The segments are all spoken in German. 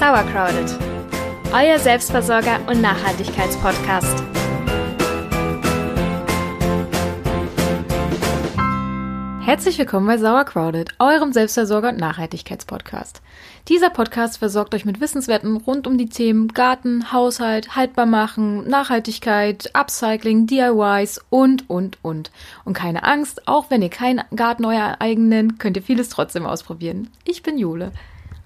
Sauercrowded, euer Selbstversorger und Nachhaltigkeitspodcast. Herzlich willkommen bei Sauercrowded, eurem Selbstversorger und Nachhaltigkeitspodcast. Dieser Podcast versorgt euch mit Wissenswerten rund um die Themen Garten, Haushalt, haltbar machen, Nachhaltigkeit, Upcycling, DIYs und, und, und. Und keine Angst, auch wenn ihr keinen Garten euer eigen nennt, könnt ihr vieles trotzdem ausprobieren. Ich bin Jule.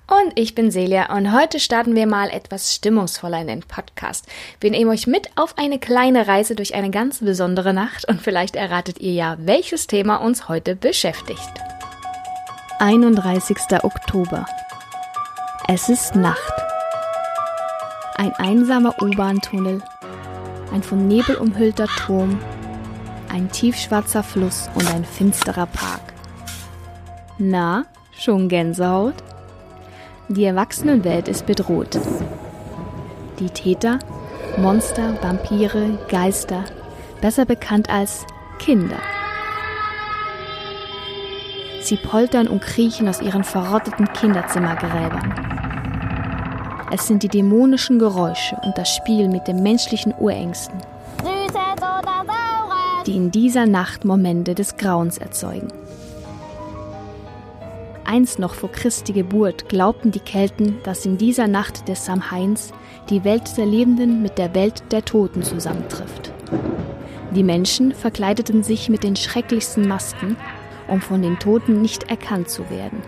Und ich bin Celia und heute starten wir mal etwas stimmungsvoller in den Podcast. Wir nehmen euch mit auf eine kleine Reise durch eine ganz besondere Nacht und vielleicht erratet ihr ja, welches Thema uns heute beschäftigt. 31. Oktober. Es ist Nacht. Ein einsamer U-Bahn-Tunnel, ein von Nebel umhüllter Turm, ein tiefschwarzer Fluss und ein finsterer Park. Na, schon Gänsehaut? Die Erwachsenenwelt ist bedroht. Die Täter, Monster, Vampire, Geister, besser bekannt als Kinder. Sie poltern und kriechen aus ihren verrotteten Kinderzimmergräbern. Es sind die dämonischen Geräusche und das Spiel mit den menschlichen Urängsten, die in dieser Nacht Momente des Grauens erzeugen. Einst noch vor Christi Geburt glaubten die Kelten, dass in dieser Nacht des Samhains die Welt der Lebenden mit der Welt der Toten zusammentrifft. Die Menschen verkleideten sich mit den schrecklichsten Masken, um von den Toten nicht erkannt zu werden.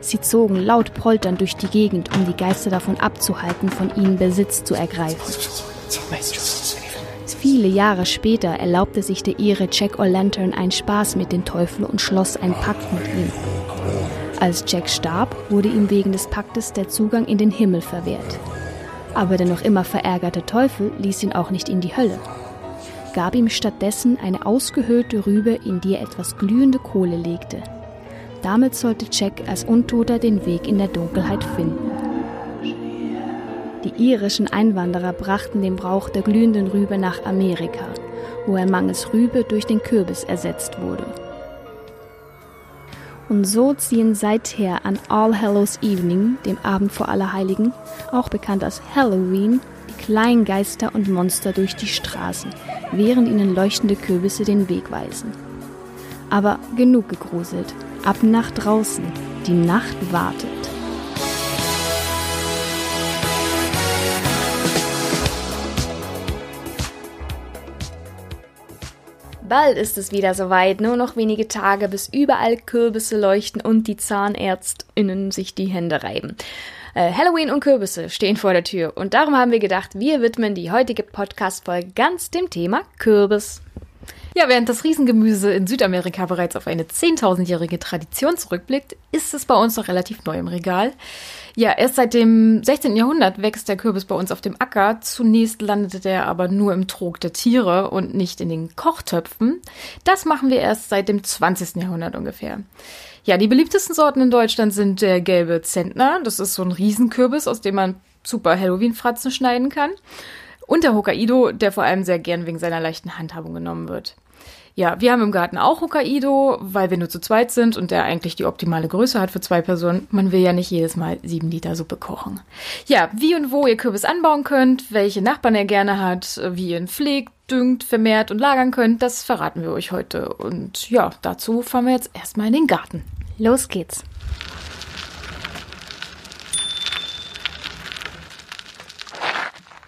Sie zogen laut polternd durch die Gegend, um die Geister davon abzuhalten, von ihnen Besitz zu ergreifen. Viele Jahre später erlaubte sich der Ire Jack O'Lantern einen Spaß mit dem Teufel und schloss einen Pakt mit ihm. Als Jack starb, wurde ihm wegen des Paktes der Zugang in den Himmel verwehrt. Aber der noch immer verärgerte Teufel ließ ihn auch nicht in die Hölle, gab ihm stattdessen eine ausgehöhlte Rübe, in die er etwas glühende Kohle legte. Damit sollte Jack als Untoter den Weg in der Dunkelheit finden. Die irischen Einwanderer brachten den Brauch der glühenden Rübe nach Amerika, wo er mangels Rübe durch den Kürbis ersetzt wurde. Und so ziehen seither an All Hallows Evening, dem Abend vor Allerheiligen, auch bekannt als Halloween, die kleinen Geister und Monster durch die Straßen, während ihnen leuchtende Kürbisse den Weg weisen. Aber genug gegruselt. Ab nach draußen. Die Nacht wartet. Bald ist es wieder soweit, nur noch wenige Tage, bis überall Kürbisse leuchten und die ZahnärztInnen sich die Hände reiben. Äh, Halloween und Kürbisse stehen vor der Tür und darum haben wir gedacht, wir widmen die heutige Podcast-Folge ganz dem Thema Kürbis. Ja, während das Riesengemüse in Südamerika bereits auf eine 10.000-jährige Tradition zurückblickt, ist es bei uns noch relativ neu im Regal. Ja, erst seit dem 16. Jahrhundert wächst der Kürbis bei uns auf dem Acker. Zunächst landete der aber nur im Trog der Tiere und nicht in den Kochtöpfen. Das machen wir erst seit dem 20. Jahrhundert ungefähr. Ja, die beliebtesten Sorten in Deutschland sind der gelbe Zentner. Das ist so ein Riesenkürbis, aus dem man super Halloween-Fratzen schneiden kann. Und der Hokkaido, der vor allem sehr gern wegen seiner leichten Handhabung genommen wird. Ja, wir haben im Garten auch Hokkaido, weil wir nur zu zweit sind und der eigentlich die optimale Größe hat für zwei Personen. Man will ja nicht jedes Mal sieben Liter Suppe kochen. Ja, wie und wo ihr Kürbis anbauen könnt, welche Nachbarn ihr gerne hat, wie ihr ihn pflegt, düngt, vermehrt und lagern könnt, das verraten wir euch heute. Und ja, dazu fahren wir jetzt erstmal in den Garten. Los geht's.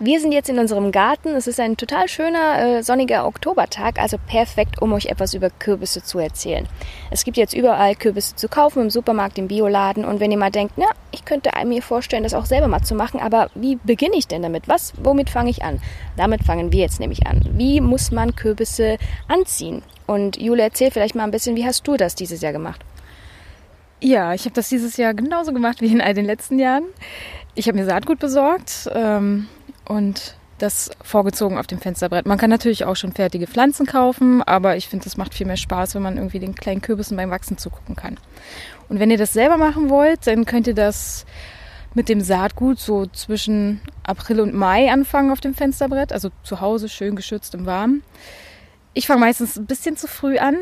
Wir sind jetzt in unserem Garten. Es ist ein total schöner, äh, sonniger Oktobertag, also perfekt, um euch etwas über Kürbisse zu erzählen. Es gibt jetzt überall Kürbisse zu kaufen, im Supermarkt, im Bioladen. Und wenn ihr mal denkt, na, ich könnte mir vorstellen, das auch selber mal zu machen, aber wie beginne ich denn damit? Was, womit fange ich an? Damit fangen wir jetzt nämlich an. Wie muss man Kürbisse anziehen? Und Jule, erzähl vielleicht mal ein bisschen, wie hast du das dieses Jahr gemacht? Ja, ich habe das dieses Jahr genauso gemacht wie in all den letzten Jahren. Ich habe mir Saatgut besorgt, ähm, und das vorgezogen auf dem Fensterbrett. Man kann natürlich auch schon fertige Pflanzen kaufen, aber ich finde, es macht viel mehr Spaß, wenn man irgendwie den kleinen Kürbissen beim Wachsen zugucken kann. Und wenn ihr das selber machen wollt, dann könnt ihr das mit dem Saatgut so zwischen April und Mai anfangen auf dem Fensterbrett, also zu Hause schön geschützt im Warmen. Ich fange meistens ein bisschen zu früh an.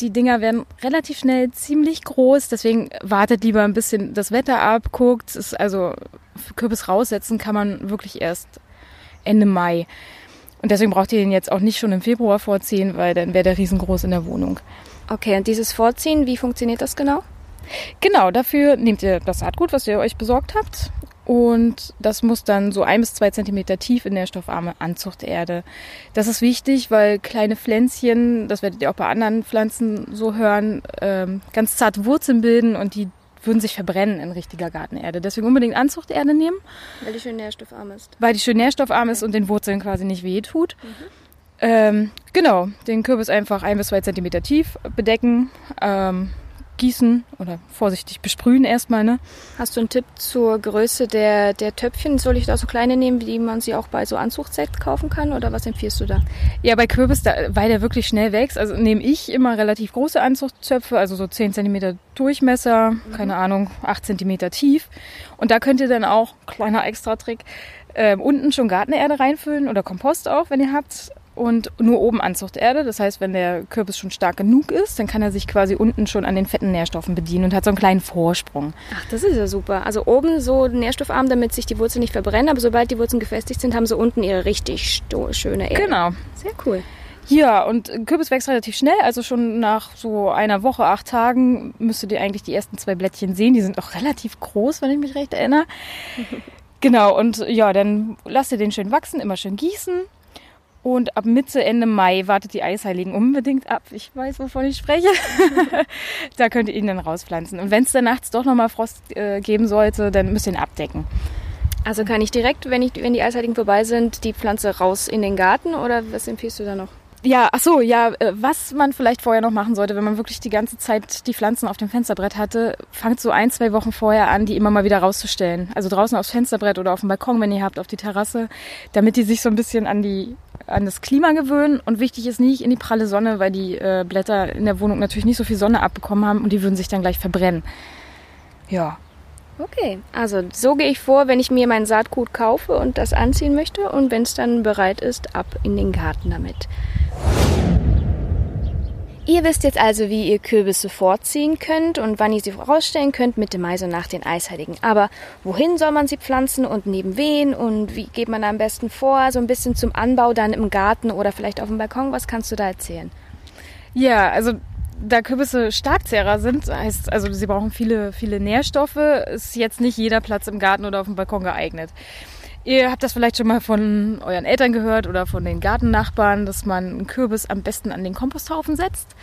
Die Dinger werden relativ schnell ziemlich groß, deswegen wartet lieber ein bisschen das Wetter ab, guckt. Also Kürbis raussetzen kann man wirklich erst Ende Mai. Und deswegen braucht ihr den jetzt auch nicht schon im Februar vorziehen, weil dann wäre der riesengroß in der Wohnung. Okay, und dieses Vorziehen, wie funktioniert das genau? Genau, dafür nehmt ihr das Saatgut, was ihr euch besorgt habt. Und das muss dann so ein bis zwei Zentimeter tief in nährstoffarme Anzuchterde. Das ist wichtig, weil kleine Pflänzchen, das werdet ihr auch bei anderen Pflanzen so hören, ähm, ganz zarte Wurzeln bilden und die würden sich verbrennen in richtiger Gartenerde. Deswegen unbedingt Anzuchterde nehmen. Weil die schön nährstoffarm ist. Weil die schön nährstoffarm ist und den Wurzeln quasi nicht weh tut. Mhm. Ähm, genau, den Kürbis einfach ein bis zwei Zentimeter tief bedecken. Ähm, gießen oder vorsichtig besprühen erstmal. Ne? Hast du einen Tipp zur Größe der, der Töpfchen? Soll ich da so kleine nehmen, wie man sie auch bei so Anzuchtsekt kaufen kann? Oder was empfiehlst du da? Ja, bei Kürbis, da, weil der wirklich schnell wächst, also nehme ich immer relativ große Anzuchttöpfe, also so 10 cm Durchmesser, mhm. keine Ahnung, 8 cm tief. Und da könnt ihr dann auch, kleiner Extra-Trick, äh, unten schon Gartenerde reinfüllen oder Kompost auch, wenn ihr habt und nur oben Anzuchterde. Das heißt, wenn der Kürbis schon stark genug ist, dann kann er sich quasi unten schon an den fetten Nährstoffen bedienen und hat so einen kleinen Vorsprung. Ach, das ist ja super. Also oben so nährstoffarm, damit sich die Wurzeln nicht verbrennen, aber sobald die Wurzeln gefestigt sind, haben sie unten ihre richtig schöne Erde. Genau. Sehr cool. Ja, und Kürbis wächst relativ schnell, also schon nach so einer Woche, acht Tagen müsstet ihr eigentlich die ersten zwei Blättchen sehen. Die sind auch relativ groß, wenn ich mich recht erinnere. genau, und ja, dann lasst ihr den schön wachsen, immer schön gießen und ab Mitte, Ende Mai wartet die Eisheiligen unbedingt ab. Ich weiß, wovon ich spreche. da könnt ihr ihn dann rauspflanzen. Und wenn es dann nachts doch nochmal Frost äh, geben sollte, dann müsst ihr ihn abdecken. Also kann ich direkt, wenn, ich, wenn die Eisheiligen vorbei sind, die Pflanze raus in den Garten oder was empfiehlst du da noch? Ja, ach so, ja, äh, was man vielleicht vorher noch machen sollte, wenn man wirklich die ganze Zeit die Pflanzen auf dem Fensterbrett hatte, fangt so ein, zwei Wochen vorher an, die immer mal wieder rauszustellen. Also draußen aufs Fensterbrett oder auf dem Balkon, wenn ihr habt, auf die Terrasse, damit die sich so ein bisschen an die an das Klima gewöhnen und wichtig ist nicht in die pralle Sonne, weil die äh, Blätter in der Wohnung natürlich nicht so viel Sonne abbekommen haben und die würden sich dann gleich verbrennen. Ja. Okay, also so gehe ich vor, wenn ich mir mein Saatgut kaufe und das anziehen möchte und wenn es dann bereit ist, ab in den Garten damit. Ihr wisst jetzt also, wie ihr Kürbisse vorziehen könnt und wann ihr sie rausstellen könnt mit dem Mais und nach den Eisheiligen. Aber wohin soll man sie pflanzen und neben wen und wie geht man da am besten vor? So ein bisschen zum Anbau dann im Garten oder vielleicht auf dem Balkon. Was kannst du da erzählen? Ja, also da Kürbisse Starkzehrer sind, heißt also, sie brauchen viele, viele Nährstoffe, ist jetzt nicht jeder Platz im Garten oder auf dem Balkon geeignet. Ihr habt das vielleicht schon mal von euren Eltern gehört oder von den Gartennachbarn, dass man einen Kürbis am besten an den Komposthaufen setzt.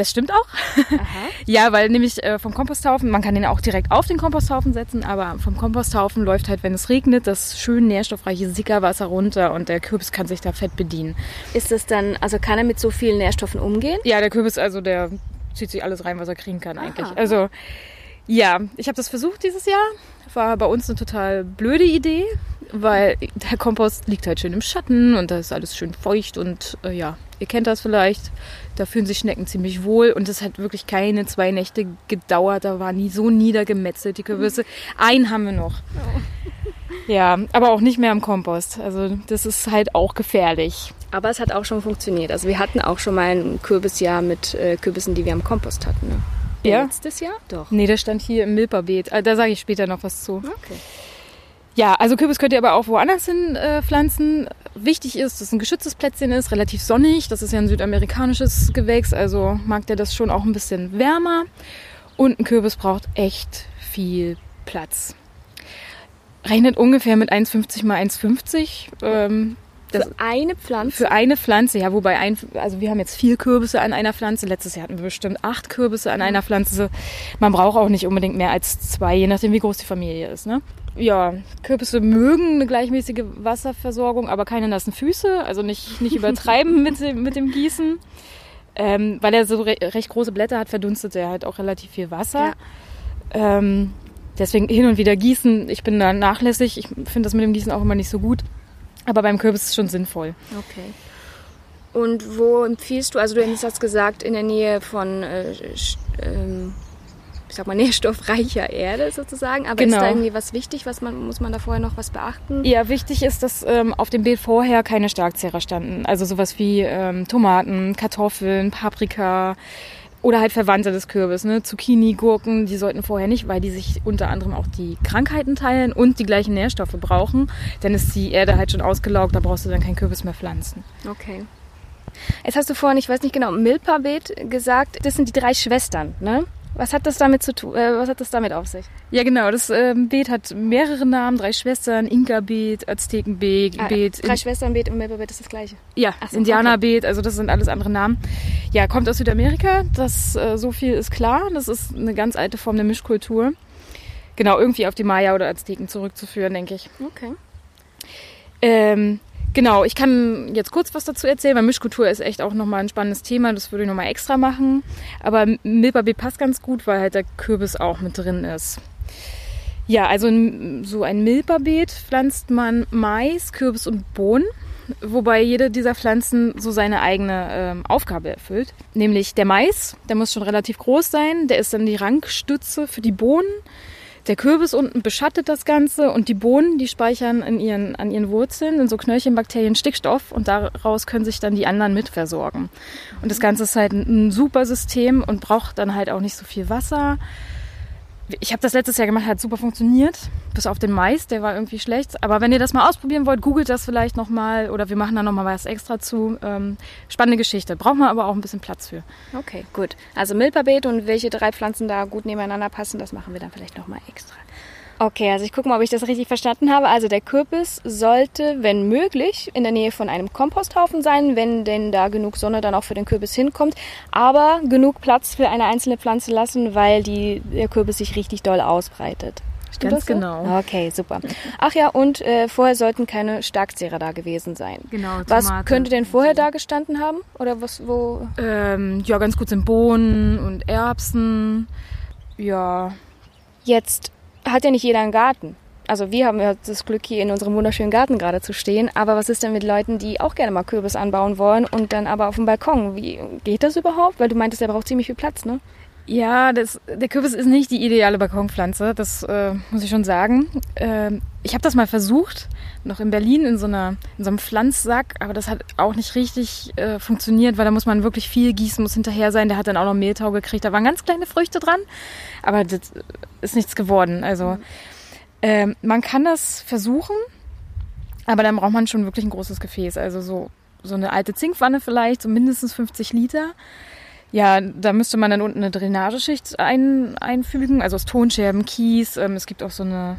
Das stimmt auch. ja, weil nämlich äh, vom Komposthaufen, man kann den auch direkt auf den Komposthaufen setzen, aber vom Komposthaufen läuft halt, wenn es regnet, das schön nährstoffreiche Sickerwasser runter und der Kürbis kann sich da fett bedienen. Ist es dann, also kann er mit so vielen Nährstoffen umgehen? Ja, der Kürbis, also der zieht sich alles rein, was er kriegen kann eigentlich. Aha. Also ja, ich habe das versucht dieses Jahr. War bei uns eine total blöde Idee, weil der Kompost liegt halt schön im Schatten und da ist alles schön feucht und äh, ja, ihr kennt das vielleicht. Da fühlen sich Schnecken ziemlich wohl und es hat wirklich keine zwei Nächte gedauert. Da war nie so niedergemetzelt die Kürbisse. Einen haben wir noch. Ja, aber auch nicht mehr im Kompost. Also das ist halt auch gefährlich. Aber es hat auch schon funktioniert. Also wir hatten auch schon mal ein Kürbisjahr mit äh, Kürbissen, die wir im Kompost hatten. Ne? Ja. Letztes Jahr? Doch. Nee, das stand hier im Milperbeet. Ah, da sage ich später noch was zu. Okay. Ja, also Kürbis könnt ihr aber auch woanders hin äh, pflanzen. Wichtig ist, dass es ein geschütztes Plätzchen ist, relativ sonnig. Das ist ja ein südamerikanisches Gewächs, also mag der das schon auch ein bisschen wärmer. Und ein Kürbis braucht echt viel Platz. Rechnet ungefähr mit 1,50 mal 1,50. Ähm, das für eine Pflanze? Für eine Pflanze, ja. Wobei, ein, also wir haben jetzt vier Kürbisse an einer Pflanze. Letztes Jahr hatten wir bestimmt acht Kürbisse an einer Pflanze. Man braucht auch nicht unbedingt mehr als zwei, je nachdem, wie groß die Familie ist. Ne? Ja, Kürbisse mögen eine gleichmäßige Wasserversorgung, aber keine nassen Füße. Also nicht, nicht übertreiben mit, dem, mit dem Gießen. Ähm, weil er so re recht große Blätter hat, verdunstet er halt auch relativ viel Wasser. Ja. Ähm, deswegen hin und wieder gießen. Ich bin da nachlässig. Ich finde das mit dem Gießen auch immer nicht so gut. Aber beim Kürbis ist es schon sinnvoll. Okay. Und wo empfiehlst du, also du hast gesagt, in der Nähe von, äh, ähm, ich sag mal, nährstoffreicher Erde sozusagen. Aber genau. ist da genau. irgendwie was wichtig? Was man, muss man da vorher noch was beachten? Ja, wichtig ist, dass ähm, auf dem Beet vorher keine Starkzehrer standen. Also sowas wie ähm, Tomaten, Kartoffeln, Paprika, oder halt Verwandte des Kürbis, ne? Zucchini, Gurken, die sollten vorher nicht, weil die sich unter anderem auch die Krankheiten teilen und die gleichen Nährstoffe brauchen. Dann ist die Erde halt schon ausgelaugt, da brauchst du dann keinen Kürbis mehr pflanzen. Okay. Jetzt hast du vorhin, ich weiß nicht genau, Milpa-Beet gesagt, das sind die drei Schwestern, ne? Was hat das damit zu tun? Äh, was hat das damit auf sich? Ja, genau. Das ähm, Beet hat mehrere Namen: drei Schwestern, Inka-Beet, Aztekenbeet, Ah, Beet. drei Schwestern-Beet und Milpa-Beet ist das gleiche. Ja, so, Indianerbeet, also das sind alles andere Namen. Ja, kommt aus Südamerika, das äh, so viel ist klar. Das ist eine ganz alte Form der Mischkultur. Genau, irgendwie auf die Maya oder Azteken zurückzuführen, denke ich. Okay. Ähm, genau, ich kann jetzt kurz was dazu erzählen, weil Mischkultur ist echt auch nochmal ein spannendes Thema. Das würde ich nochmal extra machen. Aber Milpabeet passt ganz gut, weil halt der Kürbis auch mit drin ist. Ja, also ein- so ein Milpabeet pflanzt man Mais, Kürbis und Bohnen, wobei jede dieser Pflanzen so seine eigene ähm, Aufgabe erfüllt. Nämlich der Mais, der muss schon relativ groß sein, der ist dann die Rankstütze für die Bohnen. Der Kürbis unten beschattet das Ganze und die Bohnen, die speichern in ihren, an ihren Wurzeln in so Knöllchenbakterien Stickstoff und daraus können sich dann die anderen mitversorgen. Und das Ganze ist halt ein, super System und braucht dann halt auch nicht so viel Wasser. Ich habe das letztes Jahr gemacht, hat super funktioniert, bis auf den Mais, der war irgendwie schlecht. Aber wenn ihr das mal ausprobieren wollt, googelt das vielleicht nochmal oder wir machen da nochmal was extra zu. Ähm, spannende Geschichte, braucht man aber auch ein bisschen Platz für. Okay, gut. Also Milpabeet und welche drei Pflanzen da gut nebeneinander passen, das machen wir dann vielleicht nochmal extra. Okay, also ich gucke mal, ob ich das richtig verstanden habe. Also der Kürbis sollte, wenn möglich, in der Nähe von einem Komposthaufen sein, wenn denn da genug Sonne dann auch für den Kürbis hinkommt. Aber genug Platz für eine einzelne Pflanze lassen, weil die, der Kürbis sich richtig doll ausbreitet. Stimmt Ganz das so? genau. Okay, super. Ach ja, und äh, vorher sollten keine Starkzehrer da gewesen sein. Genau, Was Tomate könnte denn vorher da gestanden haben? Oder was, wo? Ähm, ja, ganz gut sind Bohnen und Erbsen. Ja, Jetzt hat ja nicht jeder einen Garten. Also wir haben ja das Glück, hier in unserem wunderschönen Garten gerade zu stehen. Aber was ist denn mit Leuten, die auch gerne mal Kürbis anbauen wollen und dann aber auf dem Balkon? Wie geht das überhaupt? Weil du meintest, der braucht ziemlich viel Platz, ne? Ja, das, der Kürbis ist nicht die ideale Balkonpflanze, das äh, muss ich schon sagen. Ähm, ich habe das mal versucht, noch in Berlin in so, einer, in so einem Pflanzsack, aber das hat auch nicht richtig äh, funktioniert, weil da muss man wirklich viel gießen, muss hinterher sein. Der hat dann auch noch Mehltau gekriegt, da waren ganz kleine Früchte dran, aber das ist nichts geworden. Also ähm, man kann das versuchen, aber dann braucht man schon wirklich ein großes Gefäß, also so, so eine alte Zinkwanne vielleicht, so mindestens 50 Liter. Ja, da müsste man dann unten eine Drainageschicht ein, einfügen, also aus Tonscherben, Kies. Ähm, es gibt auch so eine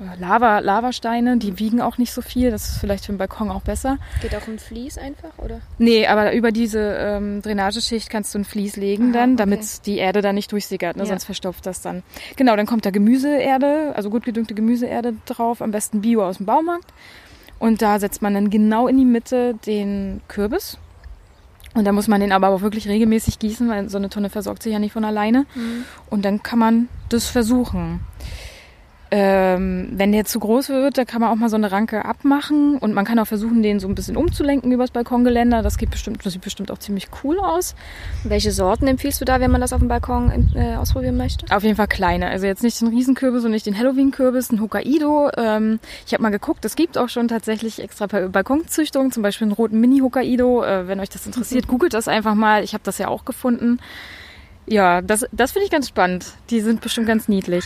äh, Lava, Lavasteine, die wiegen auch nicht so viel. Das ist vielleicht für den Balkon auch besser. Geht auch ein Vlies einfach, oder? Nee, aber über diese ähm, Drainageschicht kannst du ein Vlies legen Aha, dann, okay. damit die Erde da nicht durchsickert, ne? Ja. sonst verstopft das dann. Genau, dann kommt da Gemüseerde, also gut gedüngte Gemüseerde drauf, am besten Bio aus dem Baumarkt. Und da setzt man dann genau in die Mitte den Kürbis. Und da muss man den aber auch wirklich regelmäßig gießen, weil so eine Tonne versorgt sich ja nicht von alleine. Und dann kann man das versuchen. Ähm, wenn der zu groß wird, da kann man auch mal so eine Ranke abmachen und man kann auch versuchen, den so ein bisschen umzulenken übers Balkongeländer. Das geht bestimmt, das sieht bestimmt auch ziemlich cool aus. Welche Sorten empfiehlst du da, wenn man das auf dem Balkon äh, ausprobieren möchte? Auf jeden Fall kleine. Also jetzt nicht den Riesenkürbis und nicht den Halloween-Kürbis, ein Hokkaido. Ähm, ich habe mal geguckt, es gibt auch schon tatsächlich extra Ba- Balkonzüchtungen, zum Beispiel einen roten Mini-Hokkaido. Äh, wenn euch das interessiert, googelt das einfach mal. Ich habe das ja auch gefunden. Ja, das, das finde ich ganz spannend. Die sind bestimmt ganz niedlich.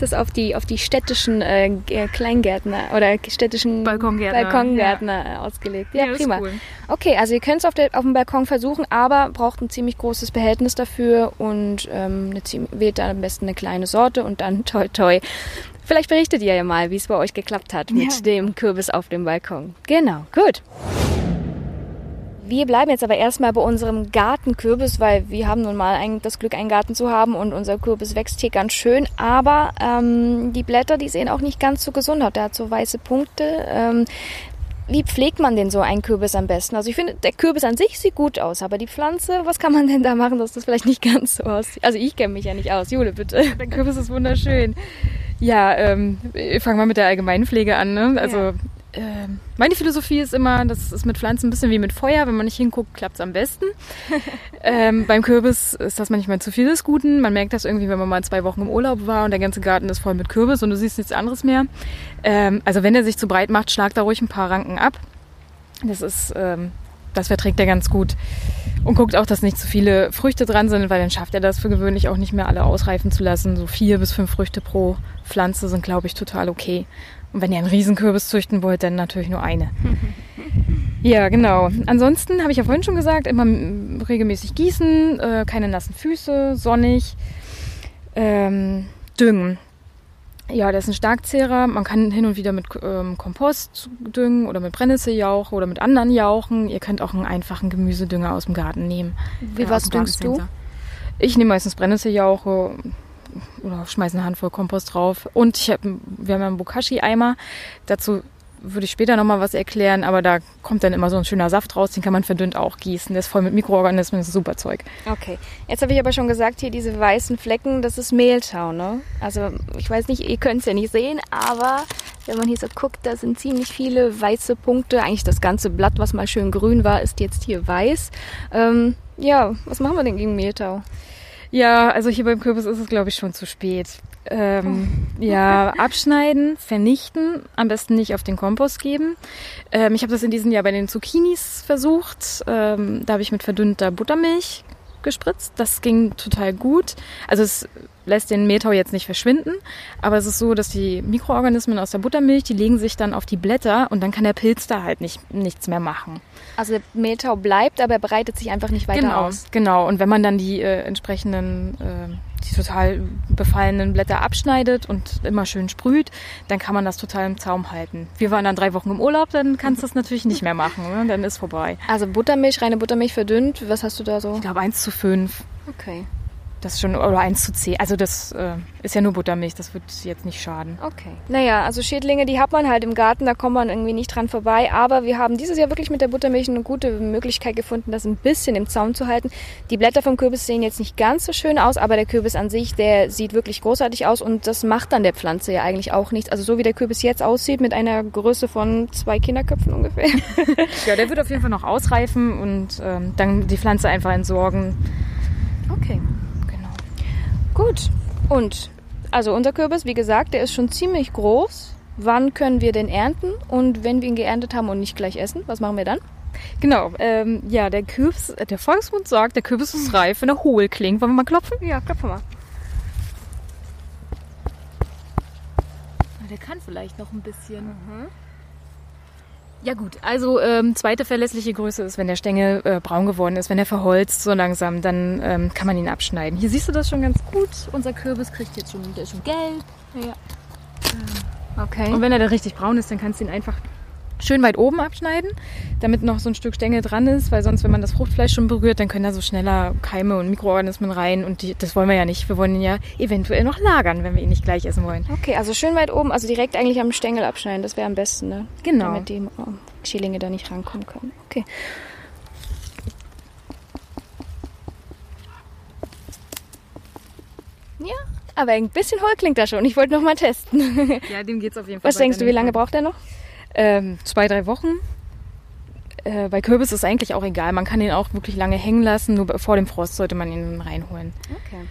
Das auf die, auf die städtischen äh, Kleingärtner oder städtischen Balkongärtner, Balkongärtner äh, ausgelegt. Ja, Ja, prima. cool. Okay, also ihr könnt es auf, der- auf dem Balkon versuchen, aber braucht ein ziemlich großes Behältnis dafür und ähm, eine wählt dann am besten eine kleine Sorte und dann toi toi. Vielleicht berichtet ihr ja mal, wie es bei euch geklappt hat mit Ja. dem Kürbis auf dem Balkon. Genau, gut. Wir bleiben jetzt aber erstmal bei unserem Gartenkürbis, weil wir haben nun mal ein, das Glück, einen Garten zu haben und unser Kürbis wächst hier ganz schön. Aber ähm, die Blätter, die sehen auch nicht ganz so gesund aus. Der hat so weiße Punkte. Ähm, wie pflegt man denn so einen Kürbis am besten? Also ich finde, der Kürbis an sich sieht gut aus, aber die Pflanze, was kann man denn da machen, dass das vielleicht nicht ganz so aussieht? Also ich kenne mich ja nicht aus. Jule, bitte. Der Kürbis ist wunderschön. Ja, ähm, ich fange mal mit der Allgemeinpflege an. Ne? Also Ja. Ähm, meine Philosophie ist immer, das ist mit Pflanzen ein bisschen wie mit Feuer. Wenn man nicht hinguckt, klappt es am besten. ähm, beim Kürbis ist das manchmal zu viel des Guten. Man merkt das irgendwie, wenn man mal zwei Wochen im Urlaub war und der ganze Garten ist voll mit Kürbis und du siehst nichts anderes mehr. Ähm, also wenn er sich zu breit macht, schlag da ruhig ein paar Ranken ab. Das ist ähm, das verträgt er ganz gut. Und guckt auch, dass nicht zu viele Früchte dran sind, weil dann schafft er das für gewöhnlich auch nicht mehr alle ausreifen zu lassen. So vier bis fünf Früchte pro Pflanze sind, glaube ich, total okay. Und wenn ihr einen Riesenkürbis züchten wollt, dann natürlich nur eine. ja, genau. Ansonsten habe ich ja vorhin schon gesagt, immer regelmäßig gießen, äh, keine nassen Füße, sonnig, ähm, düngen. Ja, der ist ein Starkzehrer. Man kann hin und wieder mit ähm, Kompost düngen oder mit Brennnesseljauch oder mit anderen Jauchen. Ihr könnt auch einen einfachen Gemüsedünger aus dem Garten nehmen. Wie was düngst du? Ich nehme meistens Brennnesseljauche oder schmeiße eine Handvoll Kompost drauf. Und ich hab, wir haben einen Bokashi-Eimer. Dazu würde ich später nochmal was erklären, aber da kommt dann immer so ein schöner Saft raus, den kann man verdünnt auch gießen. Der ist voll mit Mikroorganismen, das ist super Zeug. Okay. Jetzt habe ich aber schon gesagt, hier diese weißen Flecken, das ist Mehltau, ne? Also ich weiß nicht, ihr könnt es ja nicht sehen, aber wenn man hier so guckt, da sind ziemlich viele weiße Punkte. Eigentlich das ganze Blatt, was mal schön grün war, ist jetzt hier weiß. Ähm, ja, was machen wir denn gegen Mehltau? Ja, also hier beim Kürbis ist es, glaube ich, schon zu spät. Ähm, ja, abschneiden, vernichten, am besten nicht auf den Kompost geben. Ähm, ich habe das in diesem Jahr bei den Zucchinis versucht. Ähm, da habe ich mit verdünnter Buttermilch gespritzt. Das ging total gut. Also es lässt den Mehltau jetzt nicht verschwinden, aber es ist so, dass die Mikroorganismen aus der Buttermilch, die legen sich dann auf die Blätter und dann kann der Pilz da halt nicht, nichts mehr machen. Also der Mehltau bleibt, aber er breitet sich einfach nicht weiter genau, aus. Genau, und wenn man dann die äh, entsprechenden, äh, die total befallenen Blätter abschneidet und immer schön sprüht, dann kann man das total im Zaum halten. Wir waren dann drei Wochen im Urlaub, dann kannst du das natürlich nicht mehr machen, ne? dann ist vorbei. Also Buttermilch, reine Buttermilch verdünnt, was hast du da so? Ich glaube 1 zu 5. Okay. Das ist schon, oder 1 zu 10. Also das äh, ist ja nur Buttermilch, das wird jetzt nicht schaden. Okay. Naja, also Schädlinge, die hat man halt im Garten, da kommt man irgendwie nicht dran vorbei. Aber wir haben dieses Jahr wirklich mit der Buttermilch eine gute Möglichkeit gefunden, das ein bisschen im Zaun zu halten. Die Blätter vom Kürbis sehen jetzt nicht ganz so schön aus, aber der Kürbis an sich, der sieht wirklich großartig aus und das macht dann der Pflanze ja eigentlich auch nichts. Also so wie der Kürbis jetzt aussieht, mit einer Größe von zwei Kinderköpfen ungefähr. ja, der wird auf jeden Fall noch ausreifen und ähm, dann die Pflanze einfach entsorgen. Okay. Gut. Und also unser Kürbis, wie gesagt, der ist schon ziemlich groß. Wann können wir den ernten? Und wenn wir ihn geerntet haben und nicht gleich essen, was machen wir dann? Genau, ähm, ja, der Kürbis, der Volksmund sagt, der Kürbis ist reif, wenn er hohl klingt. Wollen wir mal klopfen? Ja, klopfen wir mal. Der kann vielleicht noch ein bisschen. Mhm. Ja gut, also ähm, zweite verlässliche Größe ist, wenn der Stängel äh, braun geworden ist, wenn er verholzt so langsam, dann ähm, kann man ihn abschneiden. Hier siehst du das schon ganz gut. Unser Kürbis kriegt jetzt schon, der ist schon gelb. Ja. Okay. Und wenn er dann richtig braun ist, dann kannst du ihn einfach schön weit oben abschneiden, damit noch so ein Stück Stängel dran ist, weil sonst, wenn man das Fruchtfleisch schon berührt, dann können da so schneller Keime und Mikroorganismen rein und die, das wollen wir ja nicht. Wir wollen ihn ja eventuell noch lagern, wenn wir ihn nicht gleich essen wollen. Okay, also schön weit oben, also direkt eigentlich am Stängel abschneiden, das wäre am besten, ne? Genau. Damit die oh, Schädlinge da nicht rankommen können. Okay. Ja, aber ein bisschen hohl klingt das schon. Ich wollte noch mal testen. Ja, dem geht's auf jeden Fall. Was denkst du, wie lange braucht er noch? Ähm, zwei, drei Wochen. Äh, bei Kürbis ist eigentlich auch egal. Man kann den auch wirklich lange hängen lassen. Nur vor dem Frost sollte man ihn reinholen. Okay.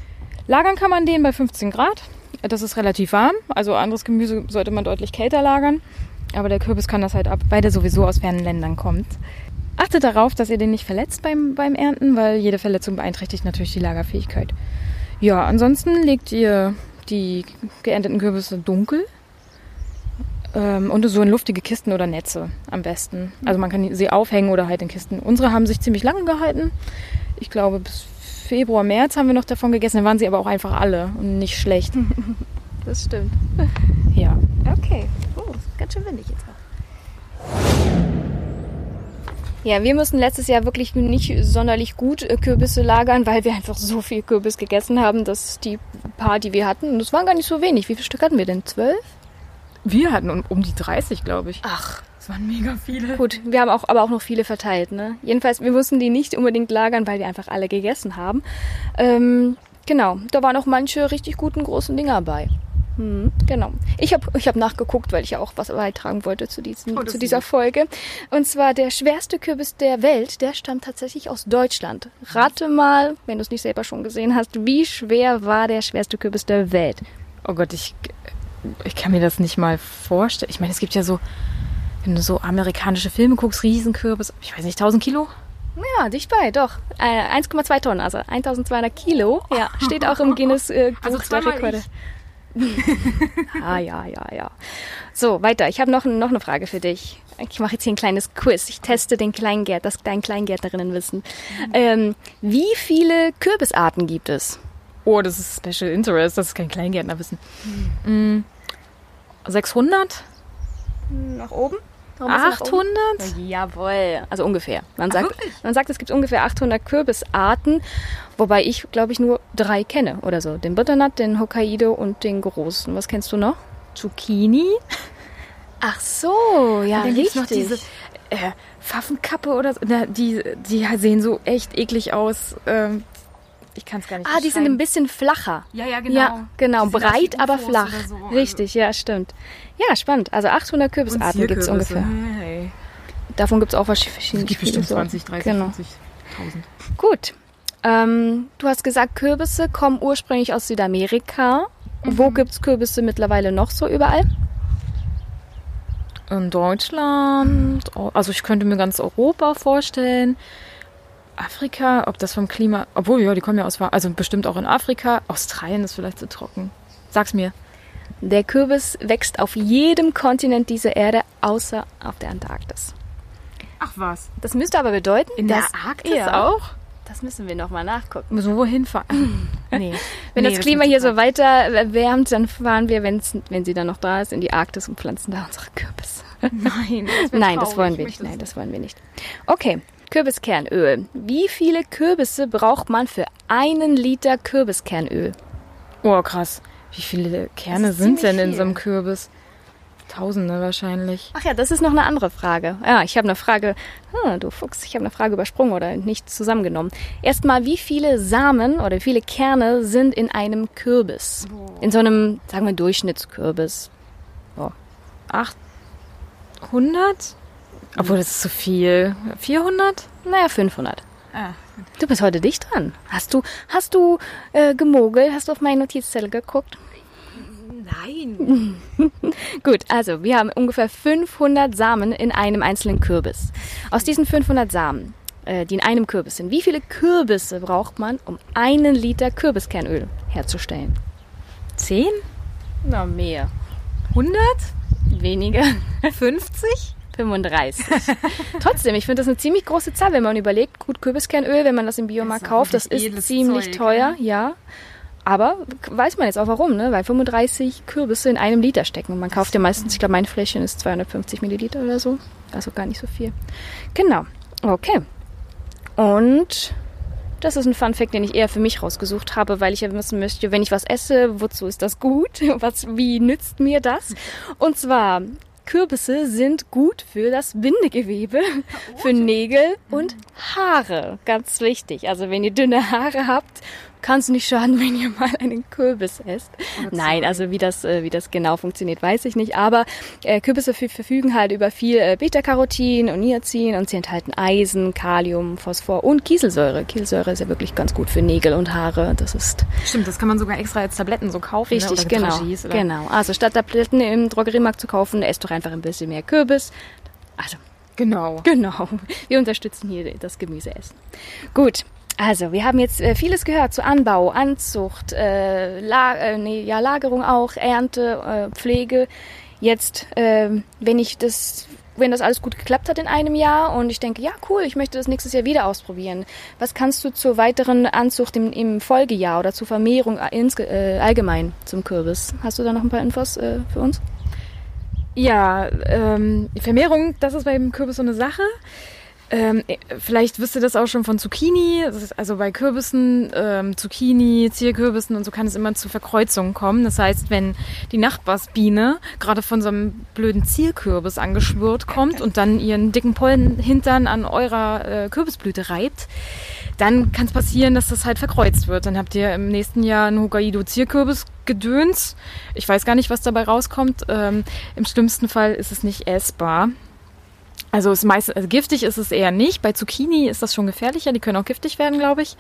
Lagern kann man den bei 15 Grad. Das ist relativ warm. Also anderes Gemüse sollte man deutlich kälter lagern. Aber der Kürbis kann das halt ab, weil der sowieso aus fernen Ländern kommt. Achtet darauf, dass ihr den nicht verletzt beim, beim Ernten, weil jede Verletzung beeinträchtigt natürlich die Lagerfähigkeit. Ja, ansonsten legt ihr die geernteten Kürbisse dunkel ähm, und so in luftige Kisten oder Netze am besten. Also man kann sie aufhängen oder halt in Kisten. Unsere haben sich ziemlich lange gehalten. Ich glaube, bis Februar, März haben wir noch davon gegessen. Dann waren sie aber auch einfach alle und nicht schlecht. Das stimmt. Ja. Okay. Oh, ganz schön windig jetzt auch. Ja, wir mussten letztes Jahr wirklich nicht sonderlich gut äh, Kürbisse lagern, weil wir einfach so viel Kürbis gegessen haben, dass die paar, die wir hatten, und das waren gar nicht so wenig. Wie viele Stück hatten wir denn? Zwölf? Wir hatten um, um die 30, glaube ich. Ach, Das waren mega viele. gut. Wir haben auch, aber auch noch viele verteilt, ne? Jedenfalls, wir mussten die nicht unbedingt lagern, weil wir einfach alle gegessen haben. Ähm, genau, da waren auch manche richtig guten großen Dinger bei. Hm, genau. Ich habe ich hab nachgeguckt, weil ich ja auch was beitragen wollte zu, diesem, Oh, zu dieser lieb. Folge. Und zwar der schwerste Kürbis der Welt, der stammt tatsächlich aus Deutschland. Rate mal, wenn du es nicht selber schon gesehen hast, wie schwer war der schwerste Kürbis der Welt? Oh Gott, ich, ich kann mir das nicht mal vorstellen. Ich meine, es gibt ja so wenn du so amerikanische Filme guckst, Riesenkürbis, ich weiß nicht, 1000 Kilo? Ja, dicht bei, doch. Äh, 1,2 Tonnen, also 1200 Kilo. Ja, steht auch im Guinness äh, Buch Also der Rekorde. ah, ja, ja, ja. So, weiter. Ich habe noch, noch eine Frage für dich. Ich mache jetzt hier ein kleines Quiz. Ich teste den Kleingärt, das dein Kleingärtnerinnenwissen. Ähm, wie viele Kürbisarten gibt es? Oh, das ist Special Interest, das ist kein Kleingärtnerwissen. Mm, 600? Nach oben? 800? Jawohl, also ungefähr. Man sagt, man sagt, es gibt ungefähr 800 Kürbisarten, wobei ich, glaube ich, nur drei kenne oder so. Den Butternut, den Hokkaido und den großen. Was kennst du noch? Zucchini? Ach so, ja, Dann gibt's richtig. noch diese äh, Pfaffenkappe oder so. Na, die, die sehen so echt eklig aus. Ähm, ich kann es gar nicht ah, die sind ein bisschen flacher. Ja, ja, genau. Ja, genau, wie breit, aber flach. so, Richtig, ja, stimmt. Ja, spannend. Also 800 Kürbisarten gibt es ungefähr. Hey. Davon gibt es auch verschiedene. Es gibt bestimmt viele 20, 30, Genau. 40.000. Gut. Ähm, du hast gesagt, Kürbisse kommen ursprünglich aus Südamerika. Wo Mhm. gibt's Kürbisse mittlerweile noch so überall? In Deutschland, also ich könnte mir ganz Europa vorstellen. Afrika, ob das vom Klima, obwohl ja, die kommen ja aus, also bestimmt auch in Afrika. Australien ist vielleicht zu trocken. Sag's mir. Der Kürbis wächst auf jedem Kontinent dieser Erde, außer auf der Antarktis. Ach was. Das müsste aber bedeuten, In dass der Arktis ja, auch? Das müssen wir nochmal nachgucken. Müssen wir wohin fahren? nee. Wenn Nee, das Klima wird hier so weiter wärmt, dann fahren wir, wenn's, wenn sie dann noch da ist, in die Arktis und pflanzen da unsere Kürbisse. Nein, das Nein, das wollen wir nicht. Nein, das das wollen wir nicht. Okay, Kürbiskernöl. Wie viele Kürbisse braucht man für einen Liter Kürbiskernöl? Oh, krass. Wie viele Kerne sind denn in viel. so einem Kürbis? Tausende wahrscheinlich. Ach ja, das ist noch eine andere Frage. Ja, ich habe eine Frage. Hm, du Fuchs, ich habe eine Frage übersprungen oder nicht zusammengenommen. Erstmal, wie viele Samen oder wie viele Kerne sind in einem Kürbis? In so einem, sagen wir, Durchschnittskürbis. 800? Obwohl, das ist zu viel. 400? Naja, 500. Ah. Du bist heute dicht dran. Hast du, hast du äh, gemogelt? Hast du auf meinen Notizzettel geguckt? Nein. Gut, also wir haben ungefähr 500 Samen in einem einzelnen Kürbis. Aus diesen 500 Samen, äh, die in einem Kürbis sind, wie viele Kürbisse braucht man, um einen Liter Kürbiskernöl herzustellen? 10? Na, mehr. 100? Weniger. 50? 35. Trotzdem, ich finde das eine ziemlich große Zahl, wenn man überlegt, gut, Kürbiskernöl, wenn man das im Biomarkt Das kauft, das ist ziemlich Zeug, teuer, ja. Aber weiß man jetzt auch warum, ne? Weil 35 Kürbisse in einem Liter stecken. Und man kauft ja meistens, ich glaube, mein Fläschchen ist 250 Milliliter oder so. Also gar nicht so viel. Genau. Okay. Und das ist ein Fun Fact, den ich eher für mich rausgesucht habe, weil ich ja wissen möchte, wenn ich was esse, wozu ist das gut? Was, wie nützt mir das? Und zwar, Kürbisse sind gut für das Bindegewebe, für Nägel und Haare. Ganz wichtig. Also wenn ihr dünne Haare habt, kann es nicht schaden, wenn ihr mal einen Kürbis esst. Nein, also wie das, äh, wie das genau funktioniert, weiß ich nicht. Aber äh, Kürbisse verfügen halt über viel äh, Beta-Carotin und Niacin und sie enthalten Eisen, Kalium, Phosphor und Kieselsäure. Kieselsäure ist ja wirklich ganz gut für Nägel und Haare. Das ist Stimmt, das kann man sogar extra als Tabletten so kaufen. Richtig, ne? genau. Dragis oder Genau. Also statt Tabletten im Drogeriemarkt zu kaufen, esst doch einfach ein bisschen mehr Kürbis. Also, Genau. genau. Wir unterstützen hier das Gemüseessen. Gut. Also, wir haben jetzt äh, vieles gehört zu Anbau, Anzucht, äh, La äh, nee, ja, Lagerung auch, Ernte, äh, Pflege. Jetzt, ähm, wenn ich das, wenn das alles gut geklappt hat in einem Jahr und ich denke, ja cool, ich möchte das nächstes Jahr wieder ausprobieren. Was kannst du zur weiteren Anzucht im, im Folgejahr oder zur Vermehrung insge äh, allgemein zum Kürbis? Hast du da noch ein paar Infos äh, für uns? Ja, ähm, Vermehrung, das ist beim Kürbis so eine Sache. Ähm, äh, vielleicht wisst ihr das auch schon von Zucchini. Also bei Kürbissen, ähm, Zucchini, Zierkürbissen und so kann es immer zu Verkreuzungen kommen. Das heißt, wenn die Nachbarsbiene gerade von so einem blöden Zierkürbis angeschwirrt kommt und dann ihren dicken Pollenhintern an eurer äh, Kürbisblüte reibt, dann kann es passieren, dass das halt verkreuzt wird. Dann habt ihr im nächsten Jahr einen Hokkaido-Zierkürbis gedöns. Ich weiß gar nicht, was dabei rauskommt. Ähm, Im schlimmsten Fall ist es nicht essbar. Also, ist meist, also giftig ist es eher nicht. Bei Zucchini ist das schon gefährlicher. Die können auch giftig werden, glaube ich.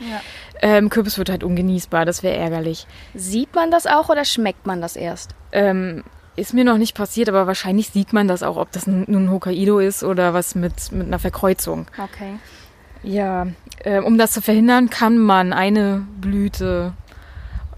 Ähm, Kürbis wird halt ungenießbar. Das wäre ärgerlich. Sieht man das auch oder schmeckt man das erst? Ähm, Ist mir noch nicht passiert, aber wahrscheinlich sieht man das auch, ob das nun Hokkaido ist oder was mit, mit einer Verkreuzung. Okay. Ja, äh, um das zu verhindern, kann man eine Blüte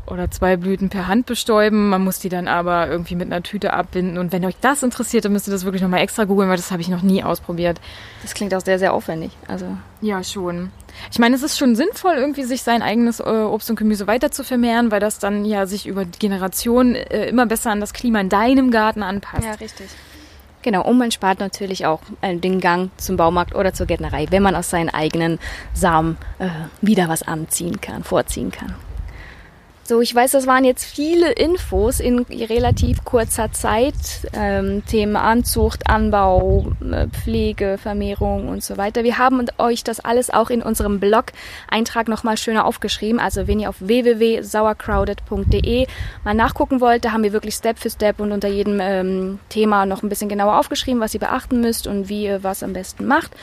oder zwei Blüten per Hand bestäuben. Man muss die dann aber irgendwie mit einer Tüte abbinden. Und wenn euch das interessiert, dann müsst ihr das wirklich nochmal extra googeln, weil das habe ich noch nie ausprobiert. Das klingt auch sehr, sehr aufwendig. Also ja, schon. Ich meine, es ist schon sinnvoll, irgendwie sich sein eigenes äh, Obst und Gemüse weiter zu vermehren, weil das dann ja sich über die Generation äh, immer besser an das Klima in deinem Garten anpasst. Ja, richtig. Genau, und man spart natürlich auch äh, den Gang zum Baumarkt oder zur Gärtnerei, wenn man aus seinen eigenen Samen wieder was anziehen kann, vorziehen kann. So, ich weiß, das waren jetzt viele Infos in relativ kurzer Zeit. Ähm, Themen Anzucht, Anbau, äh, Pflege, Vermehrung und so weiter. Wir haben euch das alles auch in unserem Blog-Eintrag nochmal schöner aufgeschrieben. Also wenn ihr auf www.sauercrowded.de mal nachgucken wollt, da haben wir wirklich Step für Step und unter jedem ähm, Thema noch ein bisschen genauer aufgeschrieben, was ihr beachten müsst und wie ihr was am besten macht.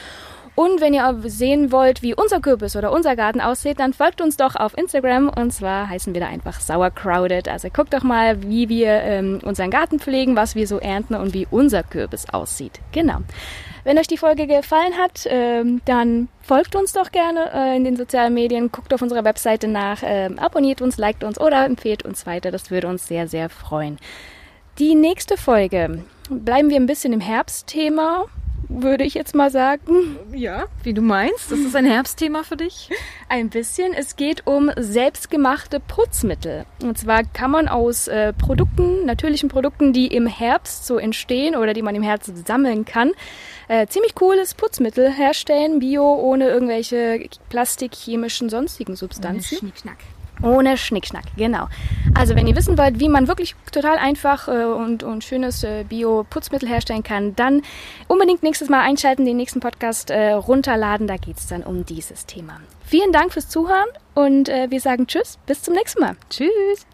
Und wenn ihr sehen wollt, wie unser Kürbis oder unser Garten aussieht, dann folgt uns doch auf Instagram. Und zwar heißen wir da einfach Sauercrowded. Also guckt doch mal, wie wir ähm, unseren Garten pflegen, was wir so ernten und wie unser Kürbis aussieht. Genau. Wenn euch die Folge gefallen hat, ähm, dann folgt uns doch gerne äh, in den sozialen Medien, guckt auf unserer Webseite nach, äh, abonniert uns, liked uns oder empfehlt uns weiter. Das würde uns sehr, sehr freuen. Die nächste Folge bleiben wir ein bisschen im Herbstthema würde ich jetzt mal sagen. Ja, wie du meinst. Das ist ein Herbstthema für dich? Ein bisschen. Es geht um selbstgemachte Putzmittel. Und zwar kann man aus äh, Produkten, natürlichen Produkten, die im Herbst so entstehen oder die man im Herbst sammeln kann, äh, ziemlich cooles Putzmittel herstellen, bio, ohne irgendwelche Plastik, chemischen, sonstigen Substanzen. Schnickschnack. Ohne Schnickschnack, genau. Also wenn ihr wissen wollt, wie man wirklich total einfach äh, und, und schönes äh, Bio-Putzmittel herstellen kann, dann unbedingt nächstes Mal einschalten, den nächsten Podcast äh, runterladen. Da geht es dann um dieses Thema. Vielen Dank fürs Zuhören und äh, wir sagen Tschüss, bis zum nächsten Mal. Tschüss.